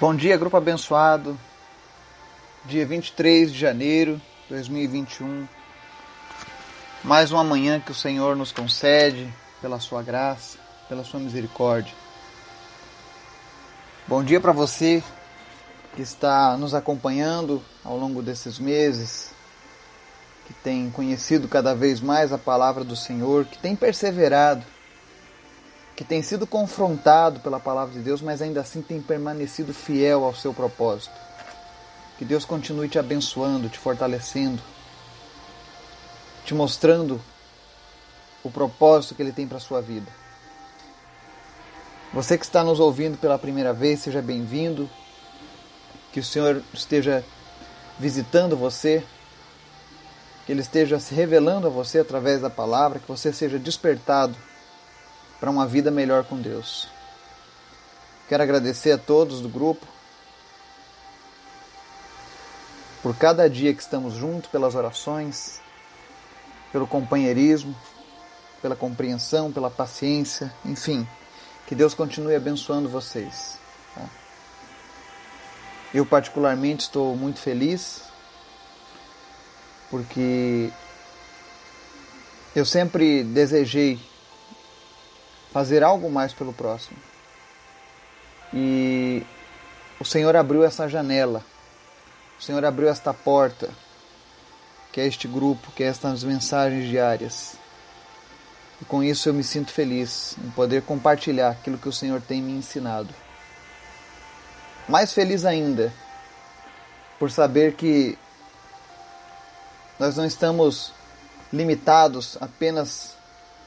Bom dia, grupo abençoado. Dia 23 de janeiro de 2021. Mais uma manhã que o Senhor nos concede pela sua graça, pela sua misericórdia. Bom dia para você que está nos acompanhando ao longo desses meses, que tem conhecido cada vez mais a palavra do Senhor, que tem perseverado que tem sido confrontado pela palavra de Deus, mas ainda assim tem permanecido fiel ao seu propósito. Que Deus continue te abençoando, te fortalecendo, te mostrando o propósito que Ele tem para a sua vida. Você que está nos ouvindo pela primeira vez, seja bem-vindo. Que o Senhor esteja visitando você, que Ele esteja se revelando a você através da palavra, que você seja despertado para uma vida melhor com Deus. Quero agradecer a todos do grupo por cada dia que estamos juntos, pelas orações, pelo companheirismo, pela compreensão, pela paciência, enfim, que Deus continue abençoando vocês. Tá? Eu, particularmente, estou muito feliz porque eu sempre desejei fazer algo mais pelo próximo. E o Senhor abriu essa janela, o Senhor abriu esta porta, que é este grupo, que é estas mensagens diárias. E com isso eu me sinto feliz em poder compartilhar aquilo que o Senhor tem me ensinado. Mais feliz ainda por saber que nós não estamos limitados apenas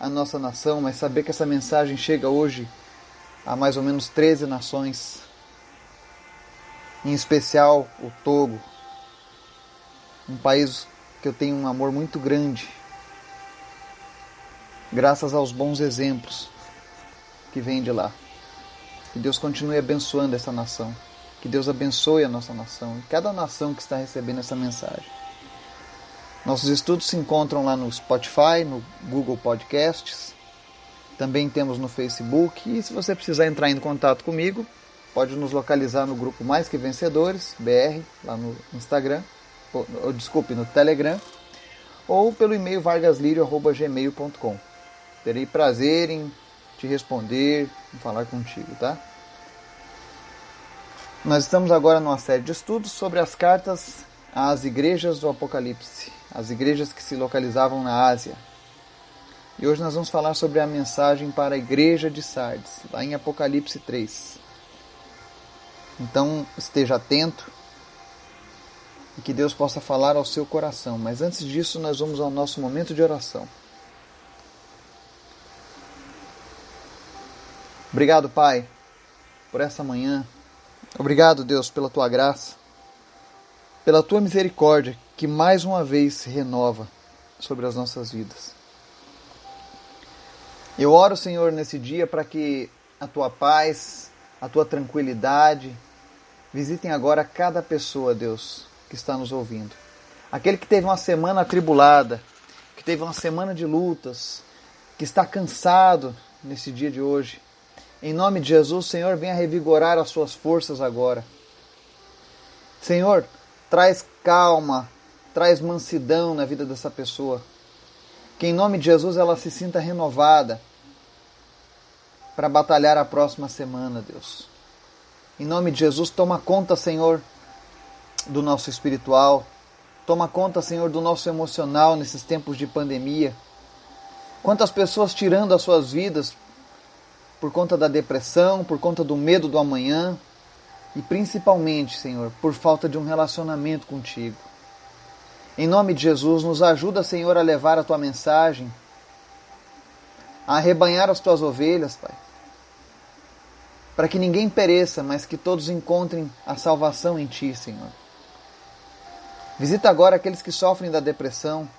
a nossa nação, mas saber que essa mensagem chega hoje a mais ou menos 13 nações, em especial o Togo, um país que eu tenho um amor muito grande, graças aos bons exemplos que vêm de lá. Que Deus continue abençoando essa nação. Que Deus abençoe a nossa nação e cada nação que está recebendo essa mensagem. Nossos estudos se encontram lá no Spotify, no Google Podcasts. Também temos no Facebook. E se você precisar entrar em contato comigo, pode nos localizar no grupo Mais Que Vencedores, BR, lá no Instagram, ou, desculpe, no Telegram, ou pelo e-mail vargaslirio.gmail.com. Terei prazer em te responder, em falar contigo, tá? Nós estamos agora numa série de estudos sobre as cartas às igrejas do Apocalipse as igrejas que se localizavam na Ásia. E hoje nós vamos falar sobre a mensagem para a igreja de Sardes, lá em Apocalipse 3. Então esteja atento e que Deus possa falar ao seu coração. Mas antes disso, nós vamos ao nosso momento de oração. Obrigado, Pai, por essa manhã. Obrigado, Deus, pela tua graça, pela tua misericórdia que mais uma vez se renova sobre as nossas vidas. Eu oro, Senhor, nesse dia para que a tua paz, a tua tranquilidade visitem agora cada pessoa, Deus, que está nos ouvindo. Aquele que teve uma semana atribulada, que teve uma semana de lutas, que está cansado nesse dia de hoje. Em nome de Jesus, Senhor, venha revigorar as suas forças agora. Senhor, traz calma, traz mansidão na vida dessa pessoa. Que em nome de Jesus ela se sinta renovada para batalhar a próxima semana, Deus. Em nome de Jesus, toma conta, Senhor, do nosso espiritual. Toma conta, Senhor, do nosso emocional nesses tempos de pandemia. Quantas pessoas tirando as suas vidas por conta da depressão, por conta do medo do amanhã e principalmente, Senhor, por falta de um relacionamento contigo. Em nome de Jesus, nos ajuda, Senhor, a levar a tua mensagem, a arrebanhar as tuas ovelhas, Pai. Para que ninguém pereça, mas que todos encontrem a salvação em Ti, Senhor. Visita agora aqueles que sofrem da depressão,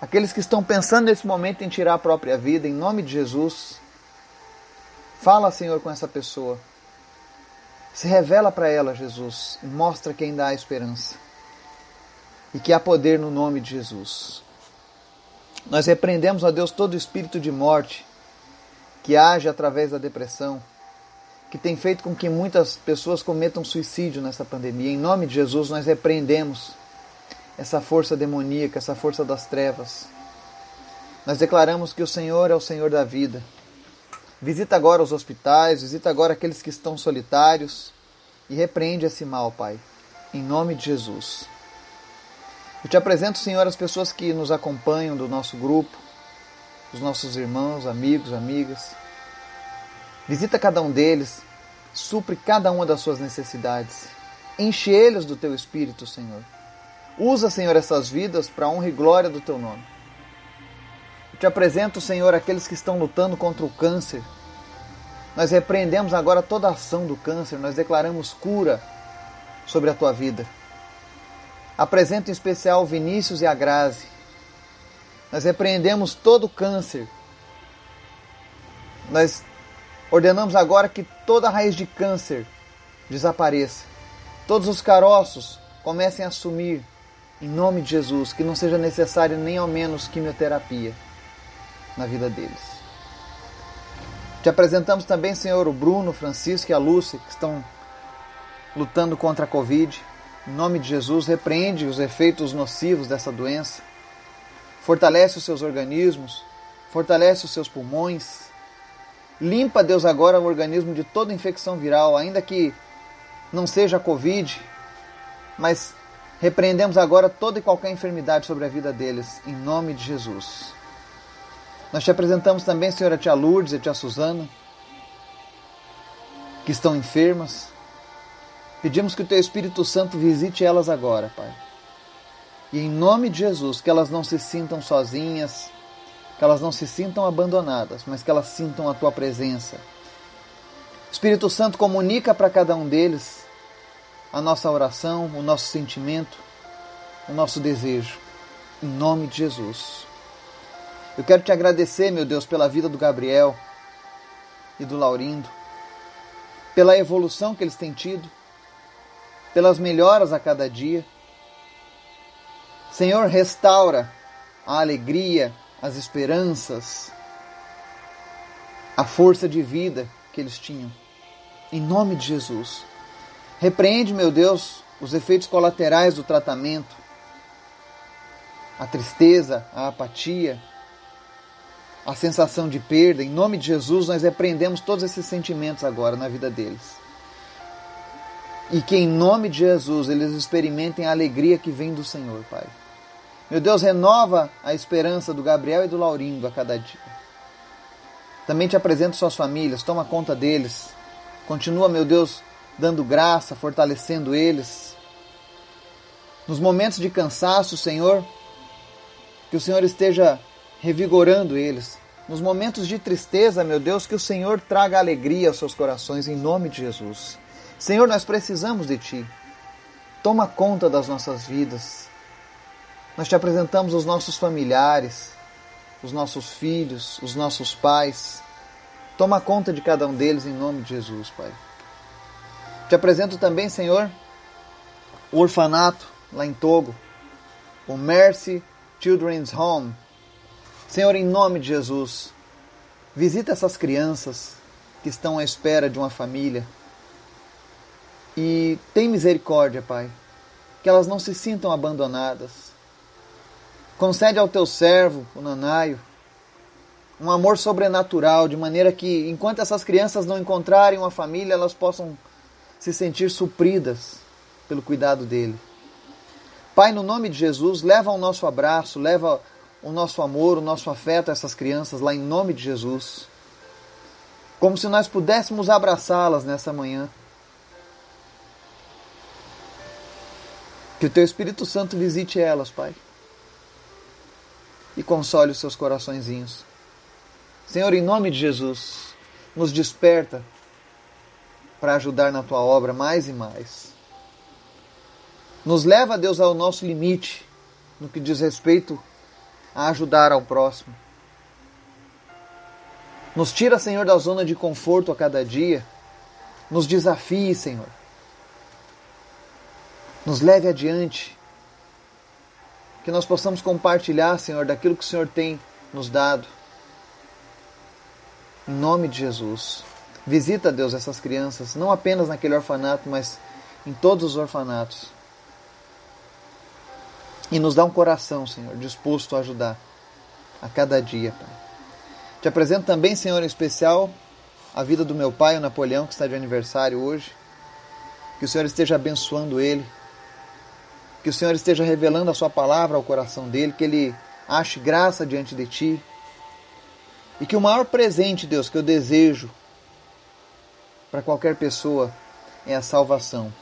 aqueles que estão pensando nesse momento em tirar a própria vida, em nome de Jesus. Fala, Senhor, com essa pessoa. Se revela para ela, Jesus, e mostra que ainda há esperança e que há poder no nome de Jesus. Nós repreendemos, a Deus, todo espírito de morte que age através da depressão, que que tem feito com que muitas pessoas cometam suicídio nessa pandemia. Em nome de Jesus, nós repreendemos essa força demoníaca, essa força das trevas. Nós declaramos que o Senhor é o Senhor da vida. Visita agora os hospitais, visita agora aqueles que estão solitários e repreende esse mal, Pai, em nome de Jesus. Eu te apresento, Senhor, as pessoas que nos acompanham do nosso grupo, os nossos irmãos, amigos, amigas. Visita cada um deles, supre cada uma das suas necessidades. Enche eles do teu espírito, Senhor. Usa, Senhor, essas vidas para a honra e glória do teu nome. Eu te apresento, Senhor, aqueles que estão lutando contra o câncer. Nós repreendemos agora toda a ação do câncer, nós declaramos cura sobre a tua vida. Apresento em especial Vinícius e a Grazi. Nós repreendemos todo o câncer. Nós ordenamos agora que toda raiz de câncer desapareça. Todos os caroços comecem a sumir em nome de Jesus, que não seja necessário nem ao menos quimioterapia na vida deles. Te apresentamos também, Senhor, o Bruno, o Francisco e a Lúcia, que estão lutando contra a Covid. Em nome de Jesus, repreende os efeitos nocivos dessa doença. Fortalece os seus organismos, fortalece os seus pulmões. Limpa, Deus, agora o organismo de toda infecção viral, ainda que não seja a Covid, mas repreendemos agora toda e qualquer enfermidade sobre a vida deles, em nome de Jesus. Nós te apresentamos também, Senhor, a tia Lourdes e a tia Suzana, que estão enfermas. Pedimos que o Teu Espírito Santo visite elas agora, Pai. E em nome de Jesus, que elas não se sintam sozinhas, que elas não se sintam abandonadas, mas que elas sintam a Tua presença. Espírito Santo comunica para cada um deles a nossa oração, o nosso sentimento, o nosso desejo. Em nome de Jesus. Eu quero te agradecer, meu Deus, pela vida do Gabriel e do Laurindo, pela evolução que eles têm tido, pelas melhoras a cada dia. Senhor, restaura a alegria, as esperanças, a força de vida que eles tinham. Em nome de Jesus. Repreende, meu Deus, os efeitos colaterais do tratamento, a tristeza, a apatia, a sensação de perda. Em nome de Jesus, nós repreendemos todos esses sentimentos agora na vida deles. E que em nome de Jesus eles experimentem a alegria que vem do Senhor, Pai. Meu Deus, renova a esperança do Gabriel e do Laurindo a cada dia. Também te apresento suas famílias, toma conta deles. Continua, meu Deus, dando graça, fortalecendo eles. Nos momentos de cansaço, Senhor, que o Senhor esteja revigorando eles. Nos momentos de tristeza, meu Deus, que o Senhor traga alegria aos seus corações, em nome de Jesus. Senhor, nós precisamos de Ti. Toma conta das nossas vidas. Nós te apresentamos os nossos familiares, os nossos filhos, os nossos pais. Toma conta de cada um deles em nome de Jesus, Pai. Te apresento também, Senhor, o orfanato lá em Togo, o Mercy Children's Home, Senhor, em nome de Jesus, visita essas crianças que estão à espera de uma família e tem misericórdia, Pai, que elas não se sintam abandonadas. Concede ao teu servo, o Nanaio, um amor sobrenatural, de maneira que, enquanto essas crianças não encontrarem uma família, elas possam se sentir supridas pelo cuidado dele. Pai, no nome de Jesus, leva o nosso abraço, leva o nosso amor, o nosso afeto a essas crianças lá em nome de Jesus. Como se nós pudéssemos abraçá-las nessa manhã. Que o Teu Espírito Santo visite elas, Pai. E console os seus coraçõezinhos. Senhor, em nome de Jesus, nos desperta para ajudar na Tua obra mais e mais. Nos leva, Deus, ao nosso limite no que diz respeito a ajudar ao próximo. Nos tira, Senhor, da zona de conforto a cada dia. Nos desafie, Senhor. Nos leve adiante. Que nós possamos compartilhar, Senhor, daquilo que o Senhor tem nos dado. Em nome de Jesus. Visita, Deus, essas crianças, não apenas naquele orfanato, mas em todos os orfanatos. E nos dá um coração, Senhor, disposto a ajudar a cada dia, Pai. Te apresento também, Senhor, em especial a vida do meu pai, o Napoleão, que está de aniversário hoje. Que o Senhor esteja abençoando ele. Que o Senhor esteja revelando a sua palavra ao coração dele, que ele ache graça diante de ti. E que o maior presente, Deus, que eu desejo para qualquer pessoa é a salvação.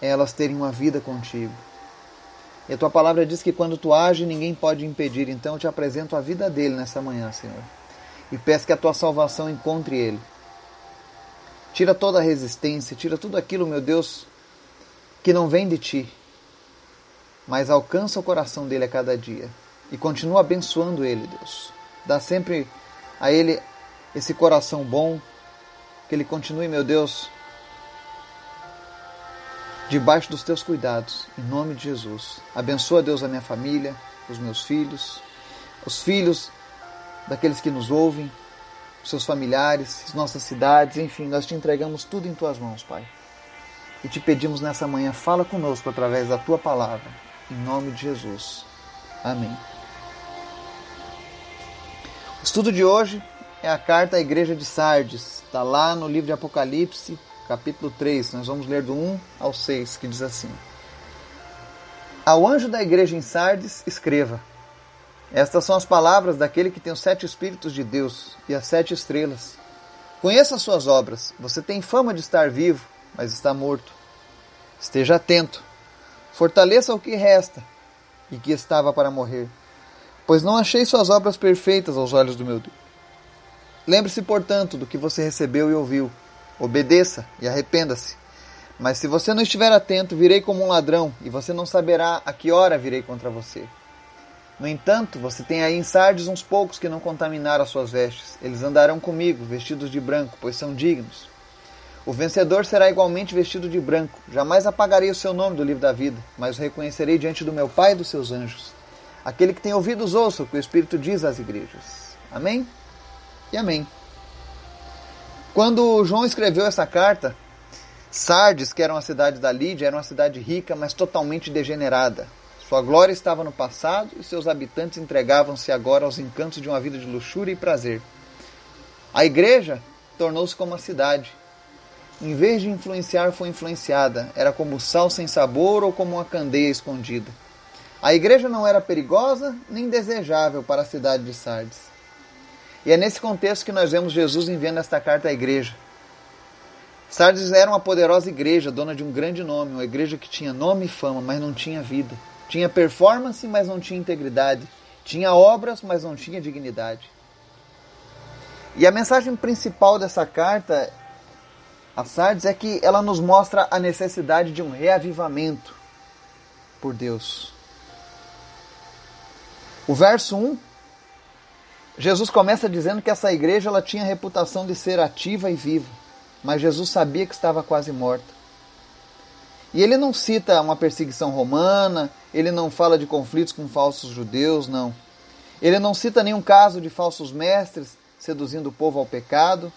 É elas terem uma vida contigo. E a tua palavra diz que quando tu age, ninguém pode impedir. Então eu te apresento a vida dele nessa manhã, Senhor. E peço que a tua salvação encontre ele. Tira toda a resistência, tira tudo aquilo, meu Deus, que não vem de ti, mas alcança o coração dele a cada dia. E continua abençoando ele, Deus. Dá sempre a ele esse coração bom, que ele continue, meu Deus, debaixo dos teus cuidados, em nome de Jesus. Abençoa, Deus, a minha família, os meus filhos, os filhos daqueles que nos ouvem, seus familiares, as nossas cidades, enfim, nós te entregamos tudo em tuas mãos, Pai. E te pedimos nessa manhã, fala conosco através da tua palavra, em nome de Jesus. Amém. O estudo de hoje é a carta à igreja de Sardes, está lá no livro de Apocalipse, capítulo 3, nós vamos ler do 1 ao 6, que diz assim: Ao anjo da igreja em Sardes, escreva: Estas são as palavras daquele que tem os sete Espíritos de Deus e as sete estrelas. Conheça as suas obras. Você tem fama de estar vivo, mas está morto. Esteja atento. Fortaleça o que resta e que estava para morrer, pois não achei suas obras perfeitas aos olhos do meu Deus. Lembre-se, portanto, do que você recebeu e ouviu Obedeça e arrependa-se. Mas se você não estiver atento, virei como um ladrão, e você não saberá a que hora virei contra você. No entanto, você tem aí em Sardes uns poucos que não contaminaram as suas vestes. Eles andarão comigo, vestidos de branco, pois são dignos. O vencedor será igualmente vestido de branco. Jamais apagarei o seu nome do livro da vida, mas o reconhecerei diante do meu Pai e dos seus anjos. Aquele que tem ouvidos, ouça o que o Espírito diz às igrejas. Amém? E amém. Quando João escreveu essa carta, Sardes, que era uma cidade da Lídia, era uma cidade rica, mas totalmente degenerada. Sua glória estava no passado e seus habitantes entregavam-se agora aos encantos de uma vida de luxúria e prazer. A igreja tornou-se como a cidade. Em vez de influenciar, foi influenciada. Era como sal sem sabor ou como uma candeia escondida. A igreja não era perigosa nem desejável para a cidade de Sardes. E é nesse contexto que nós vemos Jesus enviando esta carta à igreja. Sardes era uma poderosa igreja, dona de um grande nome, uma igreja que tinha nome e fama, mas não tinha vida. Tinha performance, mas não tinha integridade. Tinha obras, mas não tinha dignidade. E a mensagem principal dessa carta Sardes é que ela nos mostra a necessidade de um reavivamento por Deus. O verso 1 Jesus começa dizendo que essa igreja ela tinha a reputação de ser ativa e viva, mas Jesus sabia que estava quase morta. E ele não cita uma perseguição romana, ele não fala de conflitos com falsos judeus, não. Ele não cita nenhum caso de falsos mestres seduzindo o povo ao pecado,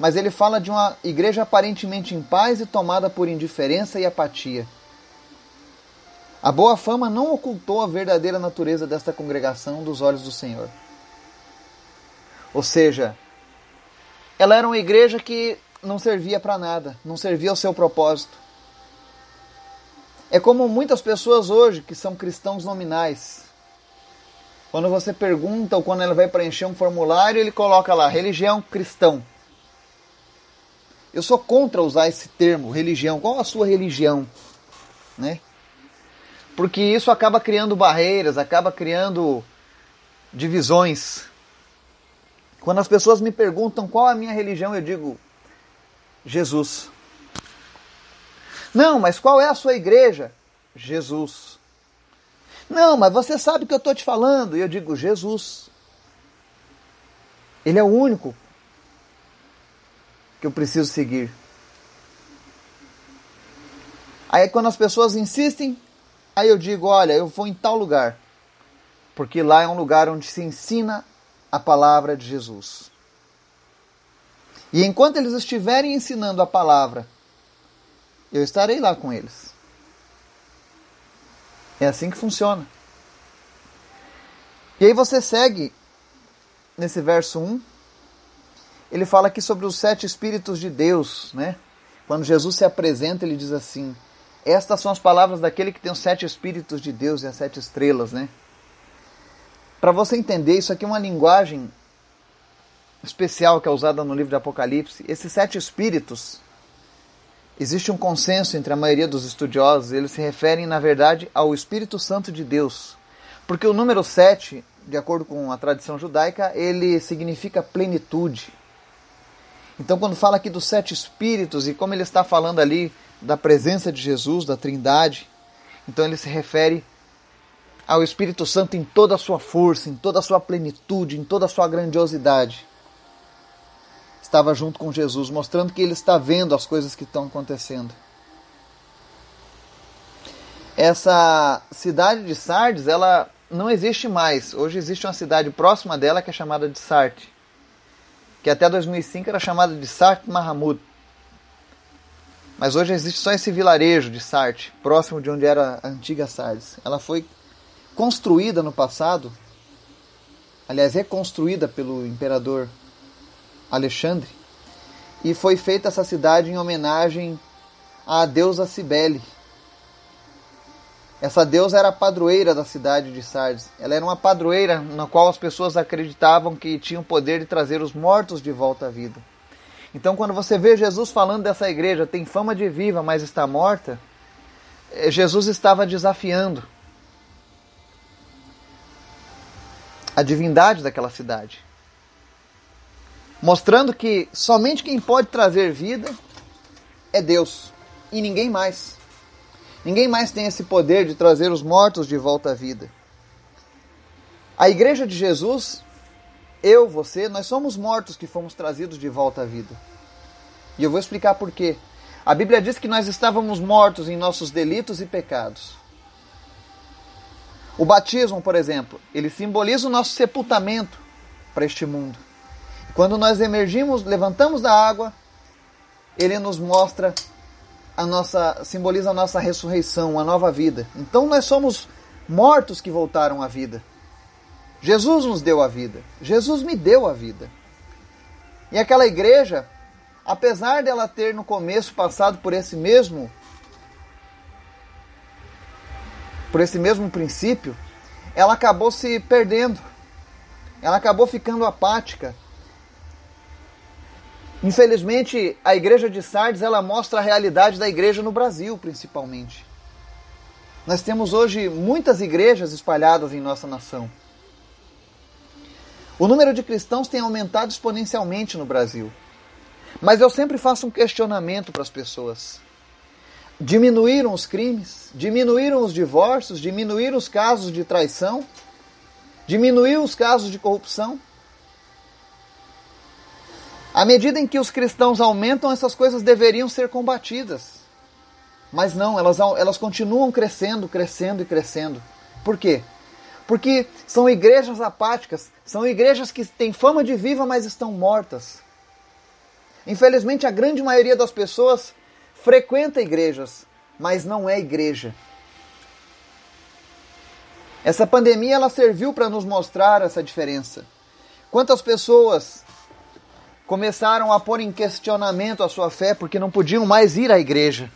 mas ele fala de uma igreja aparentemente em paz e tomada por indiferença e apatia. A boa fama não ocultou a verdadeira natureza desta congregação dos olhos do Senhor. Ou seja, ela era uma igreja que não servia para nada, não servia ao seu propósito. É como muitas pessoas hoje que são cristãos nominais. Quando você pergunta ou quando ela vai preencher um formulário, ele coloca lá religião cristão. Eu sou contra usar esse termo, religião. Qual a sua religião? Né? Porque isso acaba criando barreiras, acaba criando divisões. Quando as pessoas me perguntam qual a minha religião, eu digo Jesus. Não, mas qual é a sua igreja? Jesus. Não, mas você sabe que eu estou te falando. E eu digo Jesus. Ele é o único que eu preciso seguir. Aí quando as pessoas insistem, aí eu digo, olha, eu vou em tal lugar. Porque lá é um lugar onde se ensina a palavra de Jesus. E enquanto eles estiverem ensinando a palavra, eu estarei lá com eles. É assim que funciona. E aí você segue nesse verso 1. Ele fala aqui sobre os sete espíritos de Deus, né? Quando Jesus se apresenta, ele diz assim: Estas são as palavras daquele que tem os sete espíritos de Deus e as sete estrelas, né? Para você entender, isso aqui é uma linguagem especial que é usada no livro de Apocalipse. Esses sete espíritos, existe um consenso entre a maioria dos estudiosos, eles se referem, na verdade, ao Espírito Santo de Deus. Porque o número sete, de acordo com a tradição judaica, ele significa plenitude. Então, quando fala aqui dos sete espíritos e como ele está falando ali da presença de Jesus, da Trindade, então ele se refere ao Espírito Santo em toda a sua força, em toda a sua plenitude, em toda a sua grandiosidade. Estava junto com Jesus, mostrando que ele está vendo as coisas que estão acontecendo. Essa cidade de Sardes, ela não existe mais. Hoje existe uma cidade próxima dela que é chamada de Sarte, que até 2005 era chamada de Sart Mahamud. Mas hoje existe só esse vilarejo de Sarte, próximo de onde era a antiga Sardes. Ela foi construída no passado, aliás, reconstruída pelo imperador Alexandre, e foi feita essa cidade em homenagem à deusa Cibele. Essa deusa era a padroeira da cidade de Sardes. Ela era uma padroeira na qual as pessoas acreditavam que tinha o poder de trazer os mortos de volta à vida. Então, quando você vê Jesus falando dessa igreja, tem fama de viva, mas está morta, eh, Jesus estava desafiando a divindade daquela cidade. Mostrando que somente quem pode trazer vida é Deus e ninguém mais. Ninguém mais tem esse poder de trazer os mortos de volta à vida. A igreja de Jesus, eu, você, nós somos mortos que fomos trazidos de volta à vida. E eu vou explicar por quê. A Bíblia diz que nós estávamos mortos em nossos delitos e pecados. O batismo, por exemplo, ele simboliza o nosso sepultamento para este mundo. Quando nós emergimos, levantamos da água, ele nos mostra a nossa simboliza a nossa ressurreição, a nova vida. Então nós somos mortos que voltaram à vida. Jesus nos deu a vida. Jesus me deu a vida. E aquela igreja, apesar dela ter no começo passado por esse mesmo por esse mesmo princípio, ela acabou se perdendo. Ela acabou ficando apática. Infelizmente, a igreja de Sardes ela mostra a realidade da igreja no Brasil, principalmente. Nós temos hoje muitas igrejas espalhadas em nossa nação. O número de cristãos tem aumentado exponencialmente no Brasil. Mas eu sempre faço um questionamento para as pessoas. Diminuíram os crimes, diminuíram os divórcios, diminuíram os casos de traição, diminuíram os casos de corrupção. À medida em que os cristãos aumentam, essas coisas deveriam ser combatidas. Mas não, elas, elas continuam crescendo, crescendo e crescendo. Por quê? Porque são igrejas apáticas, são igrejas que têm fama de viva, mas estão mortas. Infelizmente, a grande maioria das pessoas frequenta igrejas, mas não é igreja. Essa pandemia ela serviu para nos mostrar essa diferença. Quantas pessoas começaram a pôr em questionamento a sua fé porque não podiam mais ir à igreja,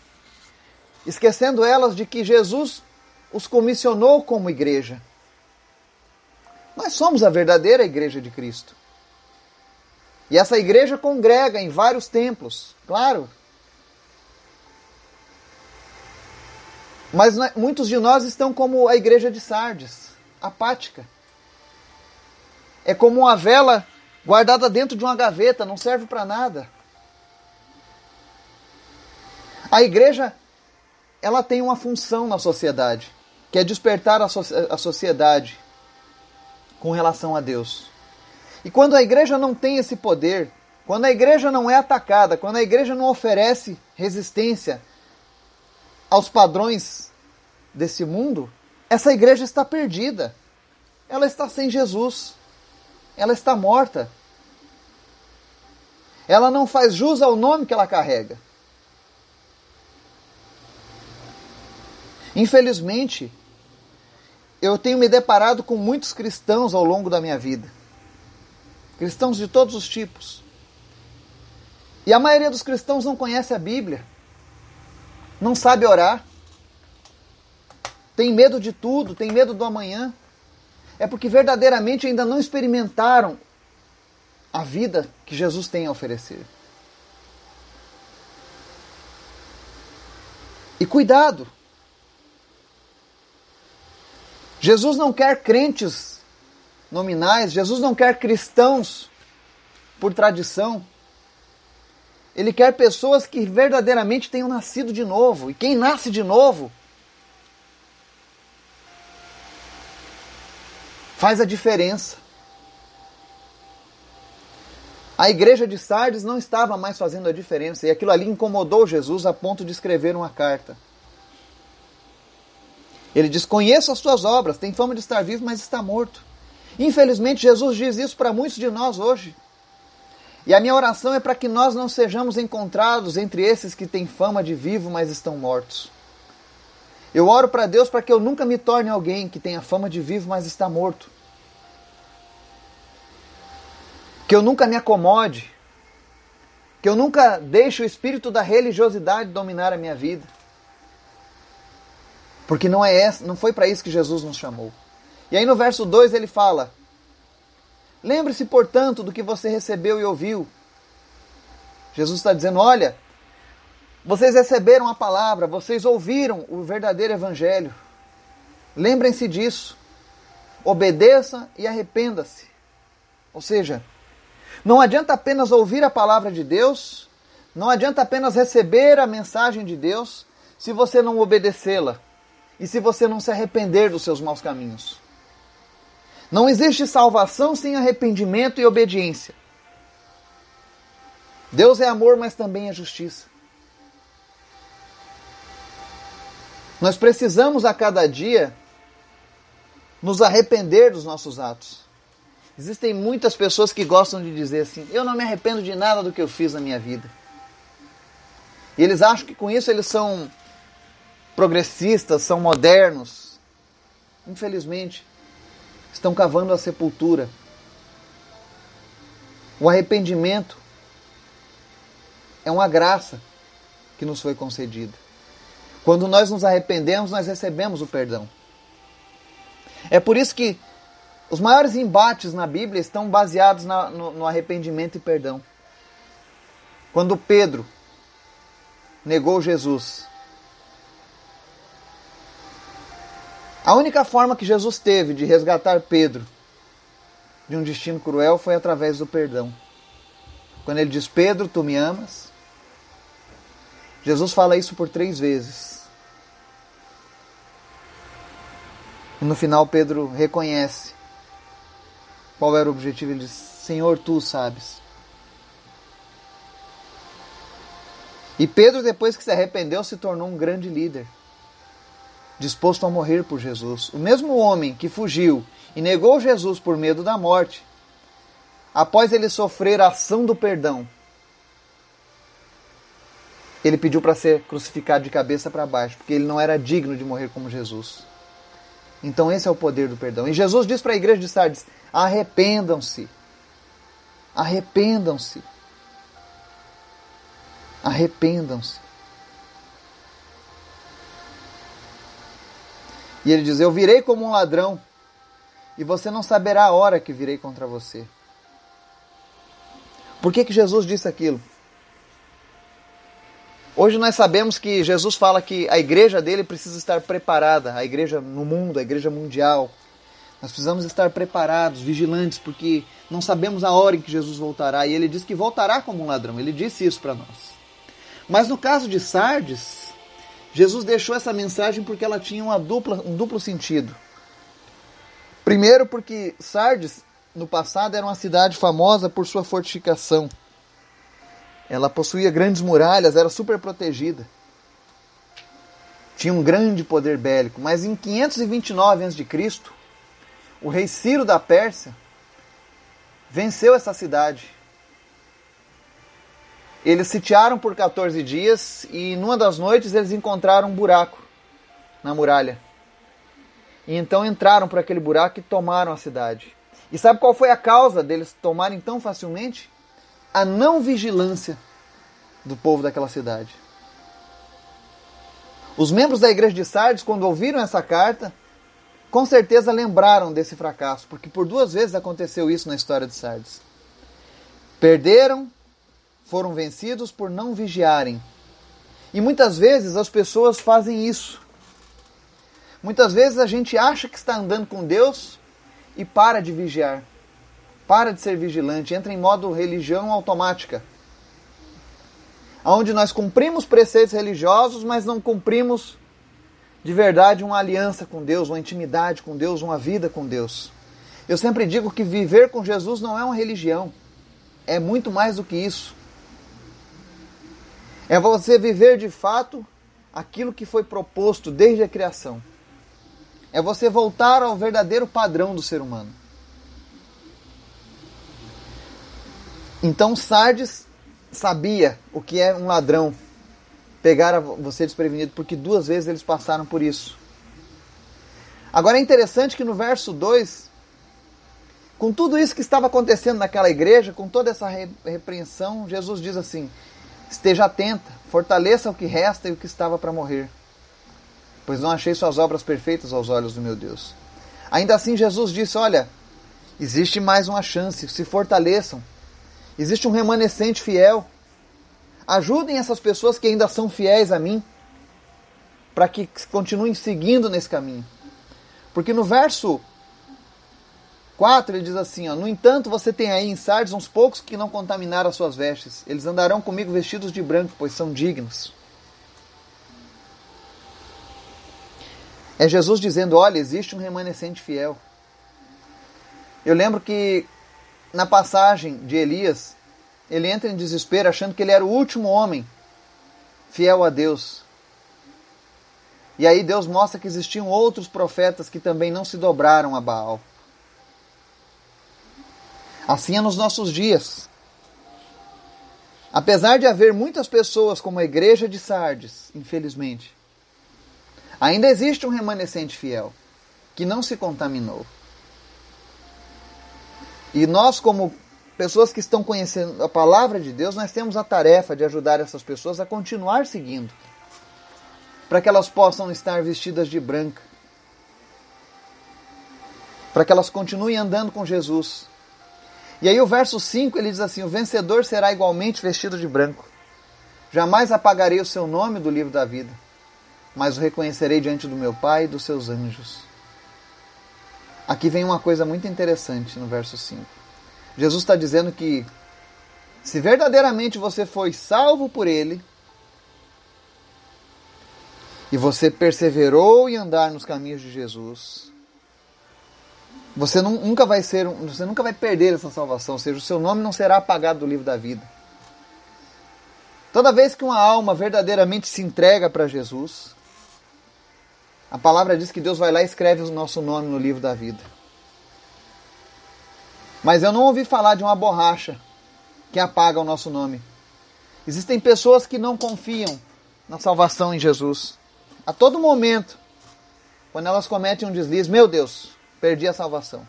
esquecendo elas de que Jesus os comissionou como igreja. Nós somos a verdadeira igreja de Cristo. E essa igreja congrega em vários templos, claro, Mas muitos de nós estão como a igreja de Sardes, apática. É como uma vela guardada dentro de uma gaveta, não serve para nada. A igreja, ela tem uma função na sociedade, que é despertar a, so a sociedade com relação a Deus. E quando a igreja não tem esse poder, quando a igreja não é atacada, quando a igreja não oferece resistência aos padrões desse mundo, essa igreja está perdida. Ela está sem Jesus. Ela está morta. Ela não faz jus ao nome que ela carrega. Infelizmente, eu tenho me deparado com muitos cristãos ao longo da minha vida. Cristãos de todos os tipos. E a maioria dos cristãos não conhece a Bíblia, não sabe orar, tem medo de tudo, tem medo do amanhã. É porque verdadeiramente ainda não experimentaram a vida que Jesus tem a oferecer. E cuidado! Jesus não quer crentes nominais, Jesus não quer cristãos por tradição. Ele quer pessoas que verdadeiramente tenham nascido de novo. E quem nasce de novo faz a diferença. A igreja de Sardes não estava mais fazendo a diferença e aquilo ali incomodou Jesus a ponto de escrever uma carta. Ele diz: Conheço as tuas obras, tem fama de estar vivo, mas está morto. Infelizmente, Jesus diz isso para muitos de nós hoje. E a minha oração é para que nós não sejamos encontrados entre esses que têm fama de vivo, mas estão mortos. Eu oro para Deus para que eu nunca me torne alguém que tenha fama de vivo, mas está morto. Que eu nunca me acomode. Que eu nunca deixe o espírito da religiosidade dominar a minha vida. Porque não é essa, não foi para isso que Jesus nos chamou. E aí no verso 2 ele fala: Lembre-se, portanto, do que você recebeu e ouviu. Jesus está dizendo: Olha, vocês receberam a palavra, vocês ouviram o verdadeiro evangelho. Lembrem-se disso. Obedeça e arrependa-se. Ou seja, não adianta apenas ouvir a palavra de Deus, não adianta apenas receber a mensagem de Deus, se você não obedecê-la e se você não se arrepender dos seus maus caminhos. Não existe salvação sem arrependimento e obediência. Deus é amor, mas também é justiça. Nós precisamos a cada dia nos arrepender dos nossos atos. Existem muitas pessoas que gostam de dizer assim: eu não me arrependo de nada do que eu fiz na minha vida. E eles acham que com isso eles são progressistas, são modernos. Infelizmente, estão cavando a sepultura. O arrependimento é uma graça que nos foi concedida. Quando nós nos arrependemos, nós recebemos o perdão. É por isso que os maiores embates na Bíblia estão baseados na, no, no arrependimento e perdão. Quando Pedro negou Jesus, A única forma que Jesus teve de resgatar Pedro de um destino cruel foi através do perdão. Quando ele diz: Pedro, tu me amas. Jesus fala isso por três vezes. E no final, Pedro reconhece qual era o objetivo. Ele diz: Senhor, tu sabes. E Pedro, depois que se arrependeu, se tornou um grande líder disposto a morrer por Jesus. O mesmo homem que fugiu e negou Jesus por medo da morte, após ele sofrer a ação do perdão, ele pediu para ser crucificado de cabeça para baixo, porque ele não era digno de morrer como Jesus. Então esse é o poder do perdão. E Jesus diz para a igreja de Sardes: arrependam-se. Arrependam-se. Arrependam-se. E ele diz: Eu virei como um ladrão, e você não saberá a hora que virei contra você. Por que, que Jesus disse aquilo? Hoje nós sabemos que Jesus fala que a igreja dele precisa estar preparada, a igreja no mundo, a igreja mundial. Nós precisamos estar preparados, vigilantes, porque não sabemos a hora em que Jesus voltará. E ele diz que voltará como um ladrão. Ele disse isso para nós. Mas no caso de Sardes, Jesus deixou essa mensagem porque ela tinha uma dupla, um duplo sentido. Primeiro, porque Sardes, no passado, era uma cidade famosa por sua fortificação. Ela possuía grandes muralhas, era super protegida. Tinha um grande poder bélico. Mas em 529 a.C., o rei Ciro da Pérsia venceu essa cidade. Eles sitiaram por 14 dias e numa das noites eles encontraram um buraco na muralha. E então entraram por aquele buraco e tomaram a cidade. E sabe qual foi a causa deles tomarem tão facilmente? A não vigilância do povo daquela cidade. Os membros da igreja de Sardes, quando ouviram essa carta, com certeza lembraram desse fracasso, porque por duas vezes aconteceu isso na história de Sardes. Perderam, foram vencidos por não vigiarem. E muitas vezes as pessoas fazem isso. Muitas vezes a gente acha que está andando com Deus e para de vigiar. Para de ser vigilante, entra em modo religião automática onde nós cumprimos preceitos religiosos, mas não cumprimos de verdade uma aliança com Deus, uma intimidade com Deus, uma vida com Deus. Eu sempre digo que viver com Jesus não é uma religião, é muito mais do que isso. É você viver de fato aquilo que foi proposto desde a criação. É você voltar ao verdadeiro padrão do ser humano. Então Sardes sabia o que é um ladrão pegar você desprevenido, porque duas vezes eles passaram por isso. Agora é interessante que no verso 2, com tudo isso que estava acontecendo naquela igreja, com toda essa repreensão, Jesus diz assim: Esteja atenta, fortaleça o que resta e o que estava para morrer, pois não achei suas obras perfeitas aos olhos do meu Deus. Ainda assim, Jesus disse: Olha, existe mais uma chance, se fortaleçam Existe um remanescente fiel. Ajudem essas pessoas que ainda são fiéis a mim, para que continuem seguindo nesse caminho. Porque no verso 4 ele diz assim: ó, No entanto, você tem aí em Sardes uns poucos que não contaminaram as suas vestes. Eles andarão comigo vestidos de branco, pois são dignos. É Jesus dizendo: Olha, existe um remanescente fiel. Eu lembro que na passagem de Elias, ele entra em desespero achando que ele era o último homem fiel a Deus. E aí Deus mostra que existiam outros profetas que também não se dobraram a Baal. Assim é nos nossos dias. Apesar de haver muitas pessoas como a igreja de Sardes, infelizmente, ainda existe um remanescente fiel que não se contaminou. E nós, como pessoas que estão conhecendo a palavra de Deus, nós temos a tarefa de ajudar essas pessoas a continuar seguindo, para que elas possam estar vestidas de branca, para que elas continuem andando com Jesus. E aí o verso 5 ele diz assim: O vencedor será igualmente vestido de branco. Jamais apagarei o seu nome do livro da vida, mas o reconhecerei diante do meu Pai e dos seus anjos. Aqui vem uma coisa muito interessante no verso 5. Jesus está dizendo que se verdadeiramente você foi salvo por Ele e você perseverou em andar nos caminhos de Jesus, você nunca vai ser, você nunca vai perder essa salvação, ou seja, o seu nome não será apagado do livro da vida. Toda vez que uma alma verdadeiramente se entrega para Jesus, a palavra diz que Deus vai lá e escreve o nosso nome no livro da vida. Mas eu não ouvi falar de uma borracha que apaga o nosso nome. Existem pessoas que não confiam na salvação em Jesus. A todo momento, quando elas cometem um deslize, meu Deus, perdi a salvação.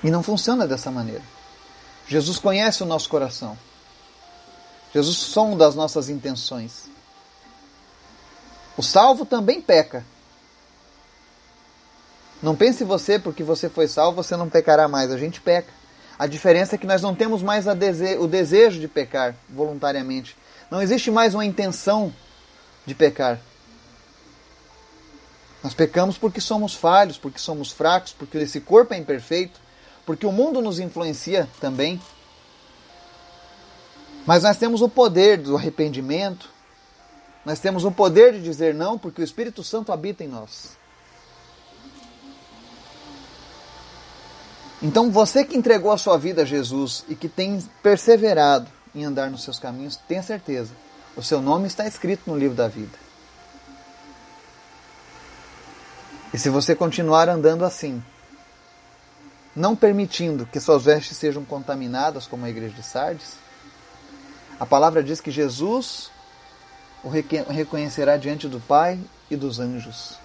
E não funciona dessa maneira. Jesus conhece o nosso coração. Jesus sonda as nossas intenções. O salvo também peca. Não pense você, porque você foi salvo, você não pecará mais. A gente peca. A diferença é que nós não temos mais dese o desejo de pecar voluntariamente. Não existe mais uma intenção de pecar. Nós pecamos porque somos falhos, porque somos fracos, porque esse corpo é imperfeito, porque o mundo nos influencia também. Mas nós temos o poder do arrependimento, nós temos o poder de dizer não porque o Espírito Santo habita em nós. Então, você que entregou a sua vida a Jesus e que tem perseverado em andar nos seus caminhos, tenha certeza, o seu nome está escrito no livro da vida. E se você continuar andando assim, não permitindo que suas vestes sejam contaminadas, como a igreja de Sardes? A palavra diz que Jesus o reconhecerá diante do Pai e dos anjos.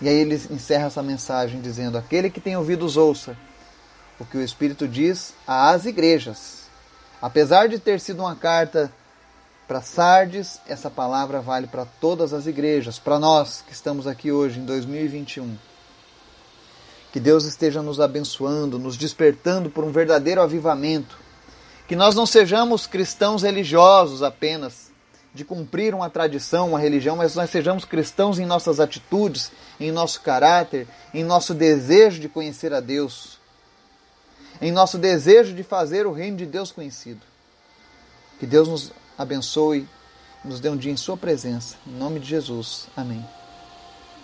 E aí ele encerra essa mensagem dizendo: Aquele que tem ouvidos, ouça o que o Espírito diz às igrejas. Apesar de ter sido uma carta para Sardes, essa palavra vale para todas as igrejas, para nós que estamos aqui hoje em 2021. Que Deus esteja nos abençoando, nos despertando por um verdadeiro avivamento. Que nós não sejamos cristãos religiosos apenas, de cumprir uma tradição, uma religião, mas nós sejamos cristãos em nossas atitudes, em nosso caráter, em nosso desejo de conhecer a Deus, em nosso desejo de fazer o reino de Deus conhecido. Que Deus nos abençoe, nos dê um dia em Sua presença. Em nome de Jesus. Amém.